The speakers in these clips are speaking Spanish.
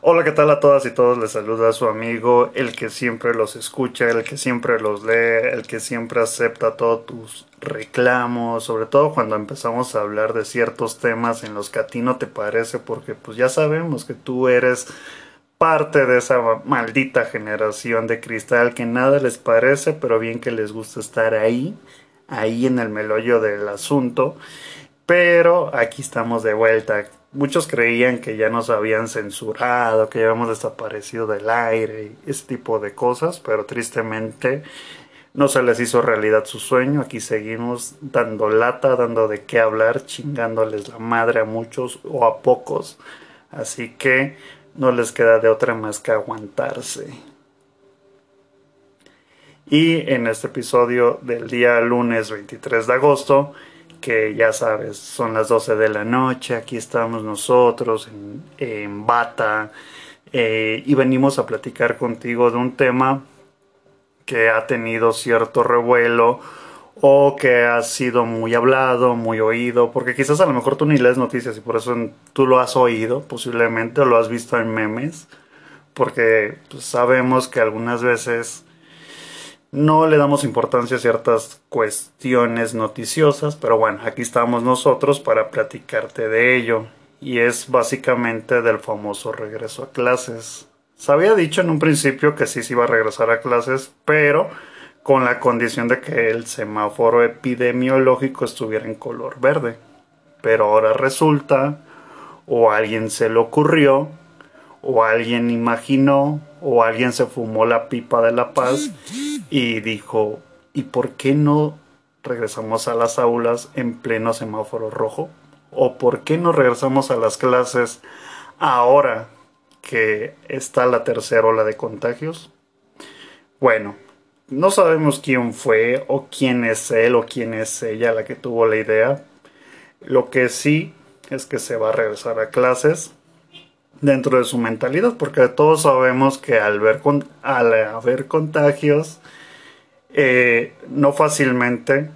Hola, ¿qué tal a todas y todos? Les saluda a su amigo, el que siempre los escucha, el que siempre los lee, el que siempre acepta todos tus reclamos, sobre todo cuando empezamos a hablar de ciertos temas en los que a ti no te parece, porque pues ya sabemos que tú eres parte de esa maldita generación de cristal que nada les parece, pero bien que les gusta estar ahí, ahí en el melollo del asunto. Pero aquí estamos de vuelta muchos creían que ya nos habían censurado, que ya habíamos desaparecido del aire y ese tipo de cosas, pero tristemente no se les hizo realidad su sueño. Aquí seguimos dando lata, dando de qué hablar, chingándoles la madre a muchos o a pocos. Así que no les queda de otra más que aguantarse. Y en este episodio del día lunes 23 de agosto, que ya sabes, son las 12 de la noche, aquí estamos nosotros en, Bata eh, y venimos a platicar contigo de un tema que ha tenido cierto revuelo o que ha sido muy hablado, muy oído, porque quizás a lo mejor tú ni lees noticias y por eso tú lo has oído posiblemente o lo has visto en memes, porque pues, sabemos que algunas veces no le damos importancia a ciertas cuestiones noticiosas, pero bueno, aquí estamos nosotros para platicarte de ello. Y es básicamente del famoso regreso a clases. Se había dicho en un principio que sí se iba a regresar a clases, pero con la condición de que el semáforo epidemiológico estuviera en color verde. Pero ahora resulta, o alguien se le ocurrió, o alguien imaginó, o alguien se fumó la pipa de la paz y dijo, ¿y por qué no regresamos a las aulas en pleno semáforo rojo? ¿O por qué no regresamos a las clases ahora que está la tercera ola de contagios? Bueno, no sabemos quién fue o quién es él o quién es ella la que tuvo la idea. Lo que sí es que se va a regresar a clases dentro de su mentalidad, porque todos sabemos que al, ver al haber contagios, eh, no fácilmente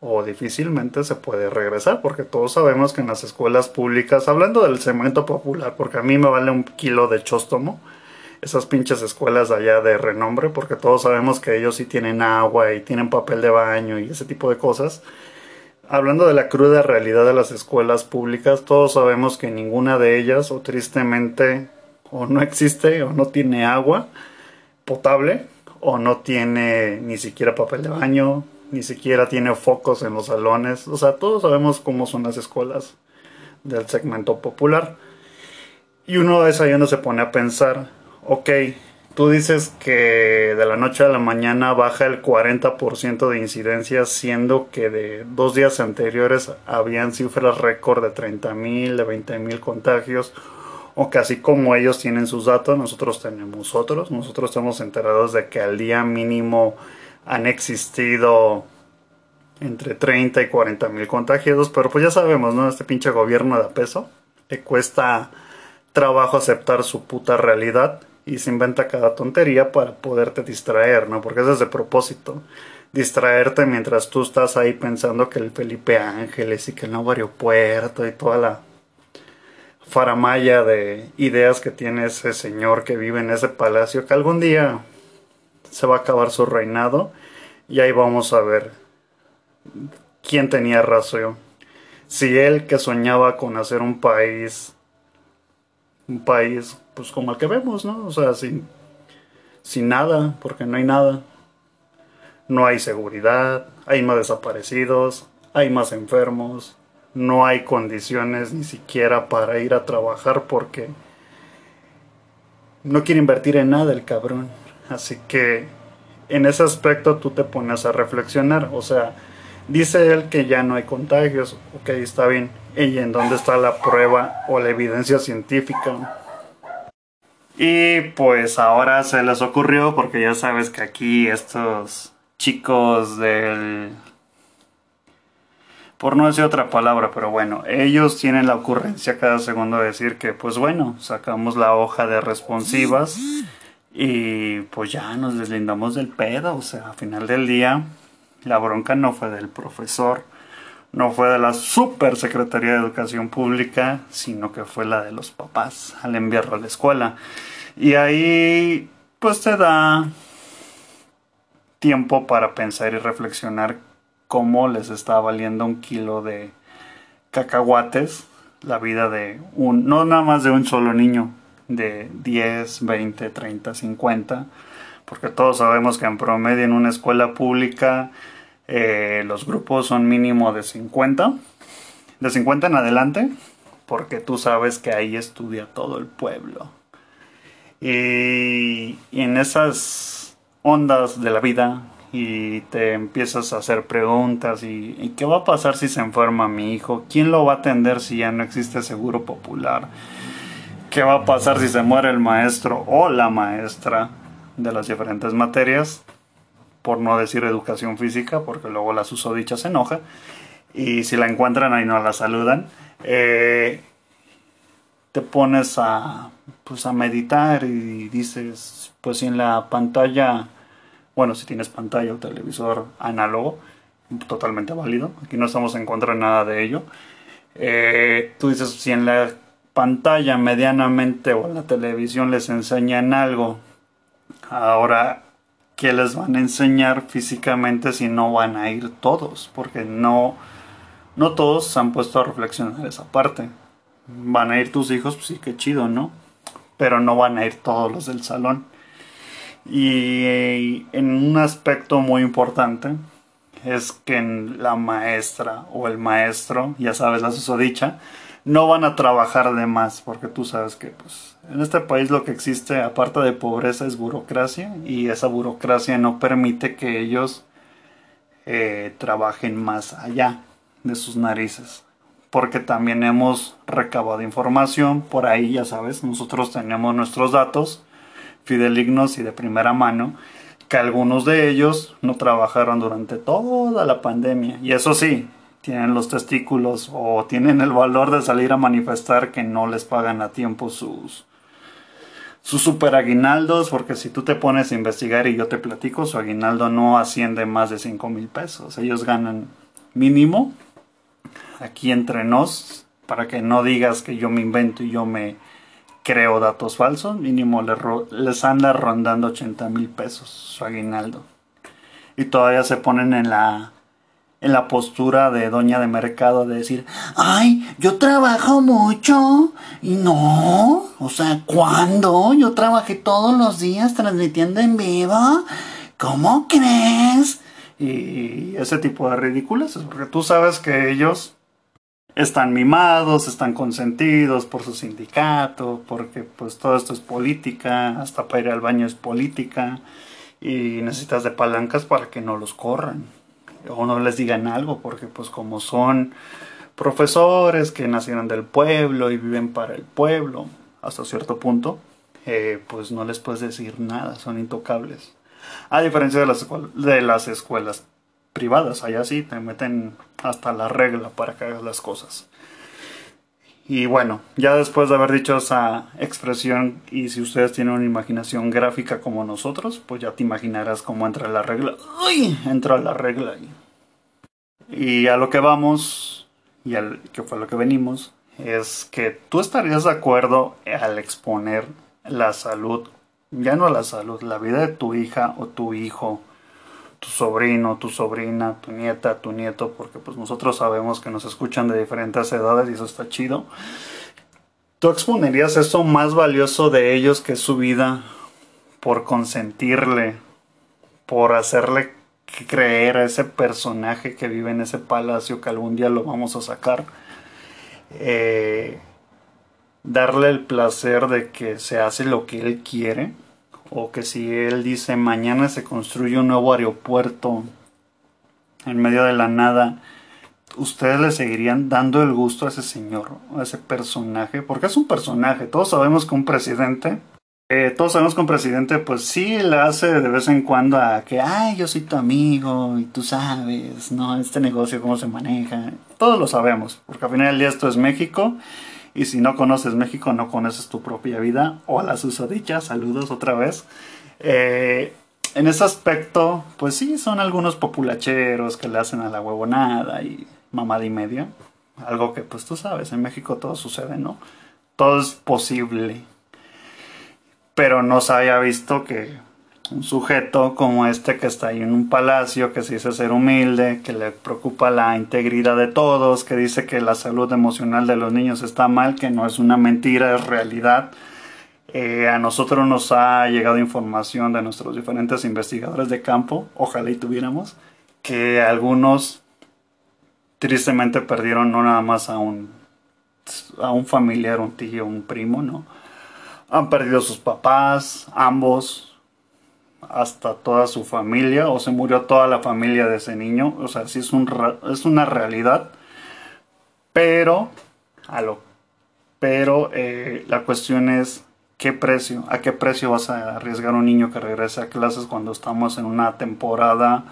o difícilmente se puede regresar, porque todos sabemos que en las escuelas públicas, hablando del cemento popular, porque a mí me vale un kilo de chóstomo, esas pinches escuelas allá de renombre, porque todos sabemos que ellos sí tienen agua y tienen papel de baño y ese tipo de cosas. Hablando de la cruda realidad de las escuelas públicas, todos sabemos que ninguna de ellas, o tristemente, o no existe, o no tiene agua potable, o no tiene ni siquiera papel de baño, ni siquiera tiene focos en los salones. O sea, todos sabemos cómo son las escuelas del segmento popular. Y uno es ahí donde se pone a pensar, ok, tú dices que de la noche a la mañana baja el 40% de incidencia, siendo que de dos días anteriores habían cifras récord de 30.000, de 20.000 contagios o que así como ellos tienen sus datos, nosotros tenemos otros. Nosotros estamos enterados de que al día mínimo han existido entre 30 y 40 mil contagiados, pero pues ya sabemos, ¿no? Este pinche gobierno de peso le cuesta trabajo aceptar su puta realidad y se inventa cada tontería para poderte distraer, ¿no? Porque ese es el propósito. Distraerte mientras tú estás ahí pensando que el Felipe Ángeles y que el nuevo aeropuerto y toda la faramaya de ideas que tiene ese señor que vive en ese palacio, que algún día se va a acabar su reinado y ahí vamos a ver quién tenía razón. Si él que soñaba con hacer un país, un país pues como el que vemos, ¿no? O sea, sin, sin nada, porque no hay nada. No hay seguridad, hay más desaparecidos, hay más enfermos, no hay condiciones ni siquiera para ir a trabajar porque no quiere invertir en nada el cabrón. Así que en ese aspecto tú te pones a reflexionar. O sea, dice él que ya no hay contagios. Ok, está bien. ¿Y en dónde está la prueba o la evidencia científica? Y pues ahora se les ocurrió, porque ya sabes que aquí estos chicos del por no decir otra palabra, pero bueno, ellos tienen la ocurrencia cada segundo de decir que, pues bueno, sacamos la hoja de responsivas y pues ya nos deslindamos del pedo, o sea, al final del día, la bronca no fue del profesor, no fue de la Super Secretaría de Educación Pública, sino que fue la de los papás al enviarlo a la escuela. Y ahí pues te da tiempo para pensar y reflexionar cómo les está valiendo un kilo de cacahuates la vida de un, no nada más de un solo niño, de 10, 20, 30, 50, porque todos sabemos que en promedio en una escuela pública eh, los grupos son mínimo de 50, de 50 en adelante, porque tú sabes que ahí estudia todo el pueblo. Y, y en esas ondas de la vida y te empiezas a hacer preguntas y, qué va a pasar si se enferma mi hijo, quién lo va a atender si ya no existe seguro popular, qué va a pasar si se muere el maestro o la maestra de las diferentes materias, por no decir educación física, porque luego la susodicha se enoja, y si la encuentran ahí no la saludan, eh, te pones a, pues a meditar y dices, pues si en la pantalla bueno, si tienes pantalla o televisor análogo, totalmente válido. Aquí no estamos en contra de nada de ello. Eh, tú dices, si en la pantalla medianamente o en la televisión les enseñan algo, ahora, ¿qué les van a enseñar físicamente si no van a ir todos? Porque no, no todos se han puesto a reflexionar esa parte. Van a ir tus hijos, pues sí, qué chido, ¿no? Pero no van a ir todos los del salón. Y en un aspecto muy importante es que la maestra o el maestro, ya sabes la susodicha, no van a trabajar de más, porque tú sabes que pues, en este país lo que existe, aparte de pobreza, es burocracia, y esa burocracia no permite que ellos eh, trabajen más allá de sus narices. Porque también hemos recabado información, por ahí ya sabes, nosotros tenemos nuestros datos, fidelignos y de primera mano, que algunos de ellos no trabajaron durante toda la pandemia. Y eso sí, tienen los testículos o tienen el valor de salir a manifestar que no les pagan a tiempo sus, sus super aguinaldos, porque si tú te pones a investigar y yo te platico, su aguinaldo no asciende más de 5 mil pesos. Ellos ganan mínimo aquí entre nos, para que no digas que yo me invento y yo me creo datos falsos, mínimo les, anda rondando 80 mil pesos su aguinaldo. Y todavía se ponen en la, en la postura de doña de mercado de decir, ay, yo trabajo mucho y no, o sea, ¿cuándo? Yo trabajé todos los días transmitiendo en vivo. ¿Cómo crees? Y ese tipo de ridículas, porque tú sabes que ellos están mimados, están consentidos por su sindicato, porque pues todo esto es política, hasta para ir al baño es política y necesitas de palancas para que no los corran o no les digan algo, porque pues como son profesores que nacieron del pueblo y viven para el pueblo hasta cierto punto, eh, pues no les puedes decir nada, son intocables. A diferencia de las, de las escuelas privadas, allá sí te meten hasta la regla para que hagas las cosas. Y bueno, ya después de haber dicho esa expresión y si ustedes tienen una imaginación gráfica como nosotros, pues ya te imaginarás cómo entra la regla. ¡Uy! Entra la regla. Y a lo que vamos, y al que fue lo que venimos, es que tú estarías de acuerdo al exponer la salud, ya no la salud, la vida de tu hija o tu hijo tu sobrino, tu sobrina, tu nieta, tu nieto, porque pues nosotros sabemos que nos escuchan de diferentes edades y eso está chido. ¿Tú exponerías eso más valioso de ellos que su vida por consentirle, por hacerle creer a ese personaje que vive en ese palacio que algún día lo vamos a sacar? Eh, darle el placer de que se hace lo que él quiere o que si él dice mañana se construye un nuevo aeropuerto en medio de la nada, ustedes le seguirían dando el gusto a ese señor, a ese personaje, porque es un personaje, todos sabemos que un presidente, eh, todos sabemos que un presidente pues sí le hace de vez en cuando a que, ay, yo soy tu amigo y tú sabes, ¿no? Este negocio, cómo se maneja, todos lo sabemos, porque al final del día esto es México y si no conoces México, no conoces tu propia vida. Hola, susodicha, saludos otra vez. Eh, en ese aspecto, pues sí, son algunos populacheros que le hacen a la huevonada y mamada y media. Algo que pues tú sabes, en México todo sucede, ¿no? Todo es posible. Pero no se había visto que un sujeto como este que está ahí en un palacio, que se dice ser humilde, que le preocupa la integridad de todos, que dice que la salud emocional de los niños está mal, que no es una mentira, es realidad. Eh, a nosotros nos ha llegado información de nuestros diferentes investigadores de campo, ojalá y tuviéramos, que algunos tristemente perdieron no nada más a un, a un familiar, un tío, un primo, ¿no? Han perdido sus papás, ambos, hasta toda su familia o se murió toda la familia de ese niño. O sea, sí es, un, es una realidad. Pero, a pero eh, la cuestión es qué precio, a qué precio vas a arriesgar un niño que regrese a clases cuando estamos en una temporada,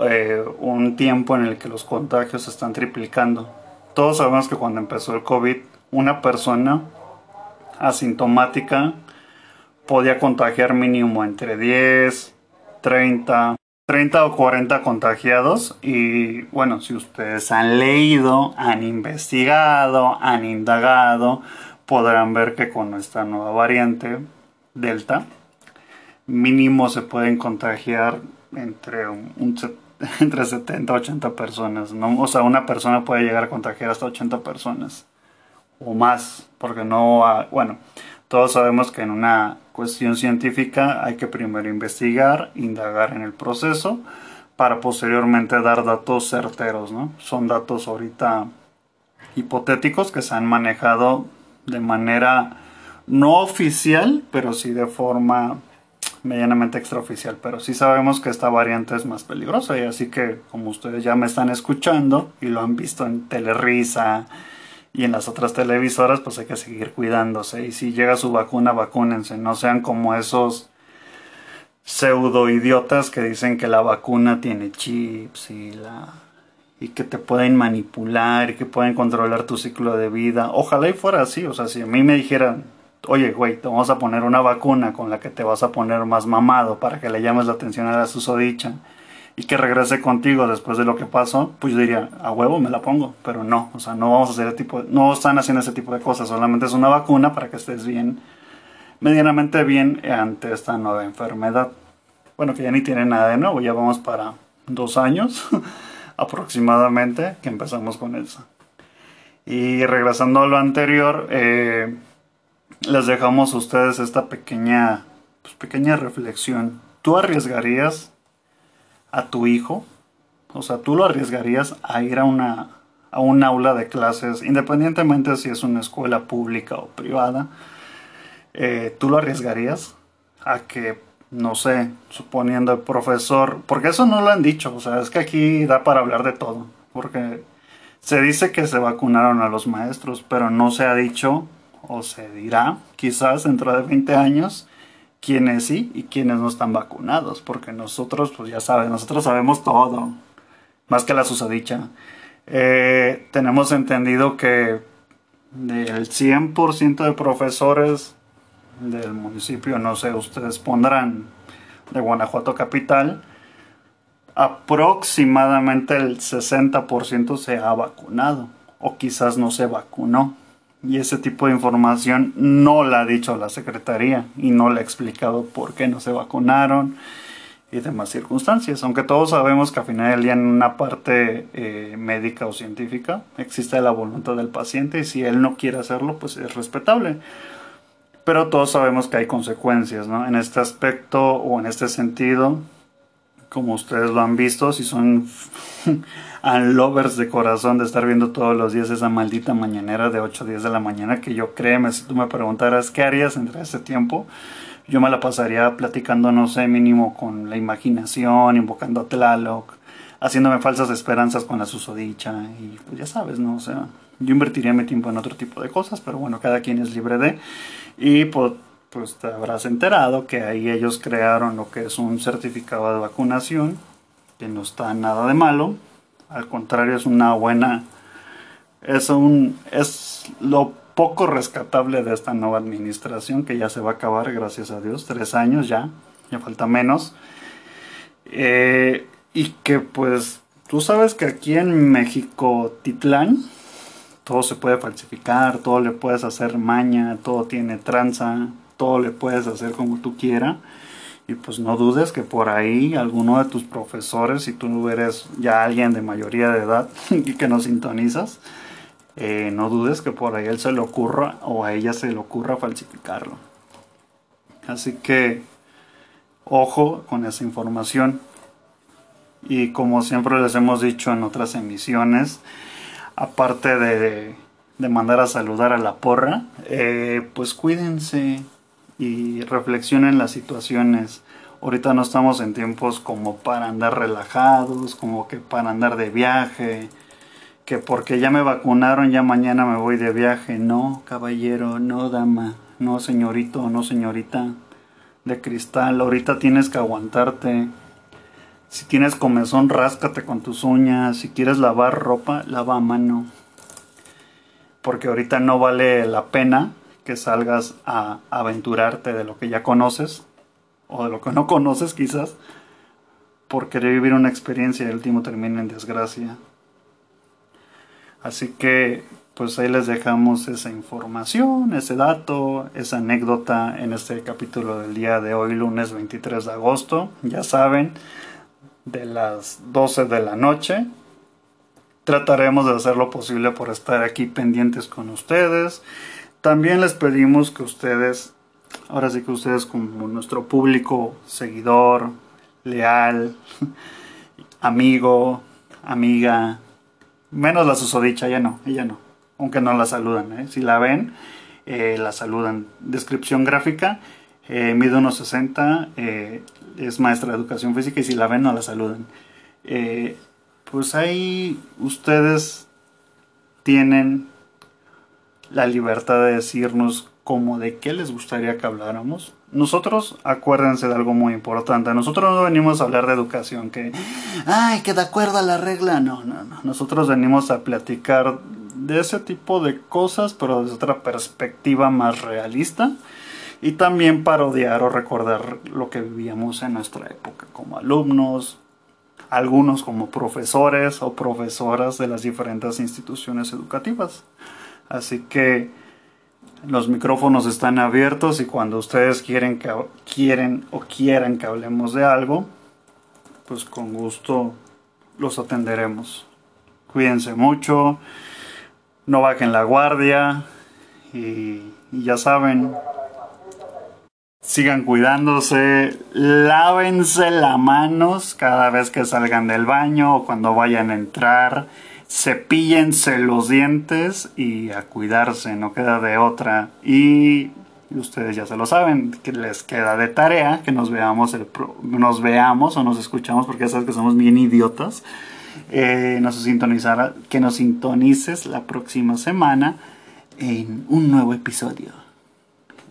eh, un tiempo en el que los contagios están triplicando. Todos sabemos que cuando empezó el COVID, una persona asintomática podía contagiar mínimo entre 10, 30, 30 o 40 contagiados y bueno, si ustedes han leído, han investigado, han indagado, podrán ver que con esta nueva variante Delta, mínimo se pueden contagiar entre, un, entre 70 y 80 personas, ¿no? O sea, una persona puede llegar a contagiar hasta 80 personas o más, porque no, bueno, todos sabemos que en una cuestión científica hay que primero investigar, indagar en el proceso para posteriormente dar datos certeros, ¿no? Son datos ahorita hipotéticos que se han manejado de manera no oficial, pero sí de forma medianamente extraoficial. Pero sí sabemos que esta variante es más peligrosa y así que como ustedes ya me están escuchando y lo han visto en Telerisa, y en las otras televisoras pues hay que seguir cuidándose. Y si llega su vacuna vacúnense. No sean como esos pseudo idiotas que dicen que la vacuna tiene chips y la y que te pueden manipular y que pueden controlar tu ciclo de vida. Ojalá y fuera así. O sea si a mí me dijeran oye güey te vamos a poner una vacuna con la que te vas a poner más mamado para que le llames la atención a la susodicha y que regrese contigo después de lo que pasó, pues yo diría, a huevo me la pongo, pero no, o sea, no vamos a hacer ese tipo, no están haciendo ese tipo de cosas, solamente es una vacuna para que estés bien, medianamente bien ante esta nueva enfermedad. Bueno, que ya ni tiene nada de nuevo, ya vamos para dos años aproximadamente que empezamos con eso. Y regresando a lo anterior, eh, les dejamos a ustedes esta pequeña, pues, pequeña reflexión. ¿Tú arriesgarías a tu hijo? O sea, ¿tú lo arriesgarías a ir a una a un aula de clases, independientemente si es una escuela pública o privada, eh, ¿tú lo arriesgarías a que, no sé, suponiendo el profesor, porque eso no lo han dicho, o sea, es que aquí da para hablar de todo, porque se dice que se vacunaron a los maestros, pero no se ha dicho o se dirá, quizás dentro de 20 años, quiénes sí y quiénes no están vacunados, porque nosotros, pues ya saben, nosotros sabemos todo, más que la susadicha. Eh, tenemos entendido que del 100% de profesores del municipio, no sé, ustedes pondrán de Guanajuato Capital, aproximadamente el 60% se ha vacunado o quizás no se vacunó. Y ese tipo de información no la ha dicho la Secretaría y no le ha explicado por qué no se vacunaron y demás circunstancias. Aunque todos sabemos que al final del día en una parte eh, médica o científica existe la voluntad del paciente y si él no quiere hacerlo, pues es respetable. Pero todos sabemos que hay consecuencias, ¿no? En este aspecto o en este sentido, como ustedes lo han visto, si son lovers de corazón de estar viendo todos los días esa maldita mañanera de 8 a 10 de la mañana que yo créeme, si tú me preguntaras qué harías entre ese tiempo, yo me la pasaría platicando, no sé, mínimo con la imaginación, invocando a Tlaloc, haciéndome falsas esperanzas con la susodicha y pues ya sabes, ¿no? O sea, yo invertiría mi tiempo en otro tipo de cosas, pero bueno, cada quien es libre de y pues, pues te habrás enterado que ahí ellos crearon lo que es un certificado de vacunación que no está nada de malo al contrario, es una buena. Es, un, es lo poco rescatable de esta nueva administración que ya se va a acabar, gracias a Dios. Tres años ya, ya falta menos. Eh, y que pues Tú sabes que aquí en México, Titlán, todo se puede falsificar, todo le puedes hacer maña, todo tiene tranza, todo le puedes hacer como tú quieras. Y pues no dudes que por ahí alguno de tus profesores, si tú eres ya alguien de mayoría de edad y que nos sintonizas, eh, no dudes que por ahí él se le ocurra o a ella se le ocurra falsificarlo. Así que ojo con esa información. Y como siempre les hemos dicho en otras emisiones, aparte de, mandar a saludar a la porra, eh, pues cuídense y reflexionen las situaciones. Ahorita no estamos en tiempos como para andar relajados, como que para andar de viaje, que porque ya me vacunaron ya mañana me voy de viaje. No, caballero, no, dama, no, señorito, no, señorita de cristal. Ahorita tienes que aguantarte. Si tienes comezón, ráscate con tus uñas. Si quieres lavar ropa, lava a mano. Porque ahorita no vale la pena que salgas a aventurarte de lo que ya conoces o de lo que no conoces quizás por querer vivir una experiencia y el último termina en desgracia. Así que pues ahí les dejamos esa información, ese dato, esa anécdota en este capítulo del día de hoy, lunes 23 de agosto. Ya saben, de las 12 de la noche. Trataremos de hacer lo posible por estar aquí pendientes con ustedes. También les pedimos que ustedes, ahora sí que ustedes como nuestro público seguidor, leal, amigo, amiga, menos la susodicha, ya no, ella no aunque no la saludan. ¿eh? Si la ven, eh, la saludan. Descripción gráfica, eh, mide unos 60, eh, es maestra de educación física y si la ven no la saludan. pues ahí ustedes tienen la libertad de decirnos como de qué les gustaría que habláramos. Nosotros, acuérdense de algo muy importante. Nosotros no venimos a hablar de educación, que, ay, que de acuerdo a la regla. No, no, no. Nosotros venimos a platicar de ese tipo de cosas, pero desde otra perspectiva más realista. Y también parodiar o recordar lo que vivíamos en nuestra época como alumnos, algunos como profesores o profesoras de las diferentes instituciones educativas. Así que los micrófonos están abiertos y cuando ustedes quieren, quieren o quieran que hablemos de algo, pues con gusto los atenderemos. Cuídense mucho no bajen la guardia y, ya saben, sigan cuidándose, lávense las manos cada vez que salgan del baño o cuando vayan a entrar, cepíllense los dientes y a cuidarse, no queda de otra. Y ustedes ya se lo saben, que les queda de tarea que nos veamos, el nos veamos o nos escuchamos porque ya sabes que somos bien idiotas eh, que nos sintonices la próxima semana en un nuevo episodio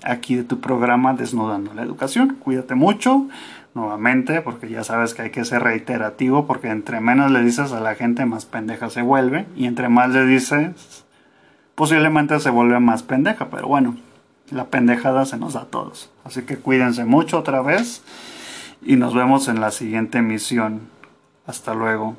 aquí de tu programa Desnudando la Educación. Cuídate mucho nuevamente porque ya sabes que hay que ser reiterativo porque entre menos le dices a la gente más pendeja se vuelve y entre más le dices posiblemente se vuelve más pendeja, pero bueno, la pendejada se nos da a todos. Así que cuídense mucho otra vez y nos vemos en la siguiente emisión. Hasta luego.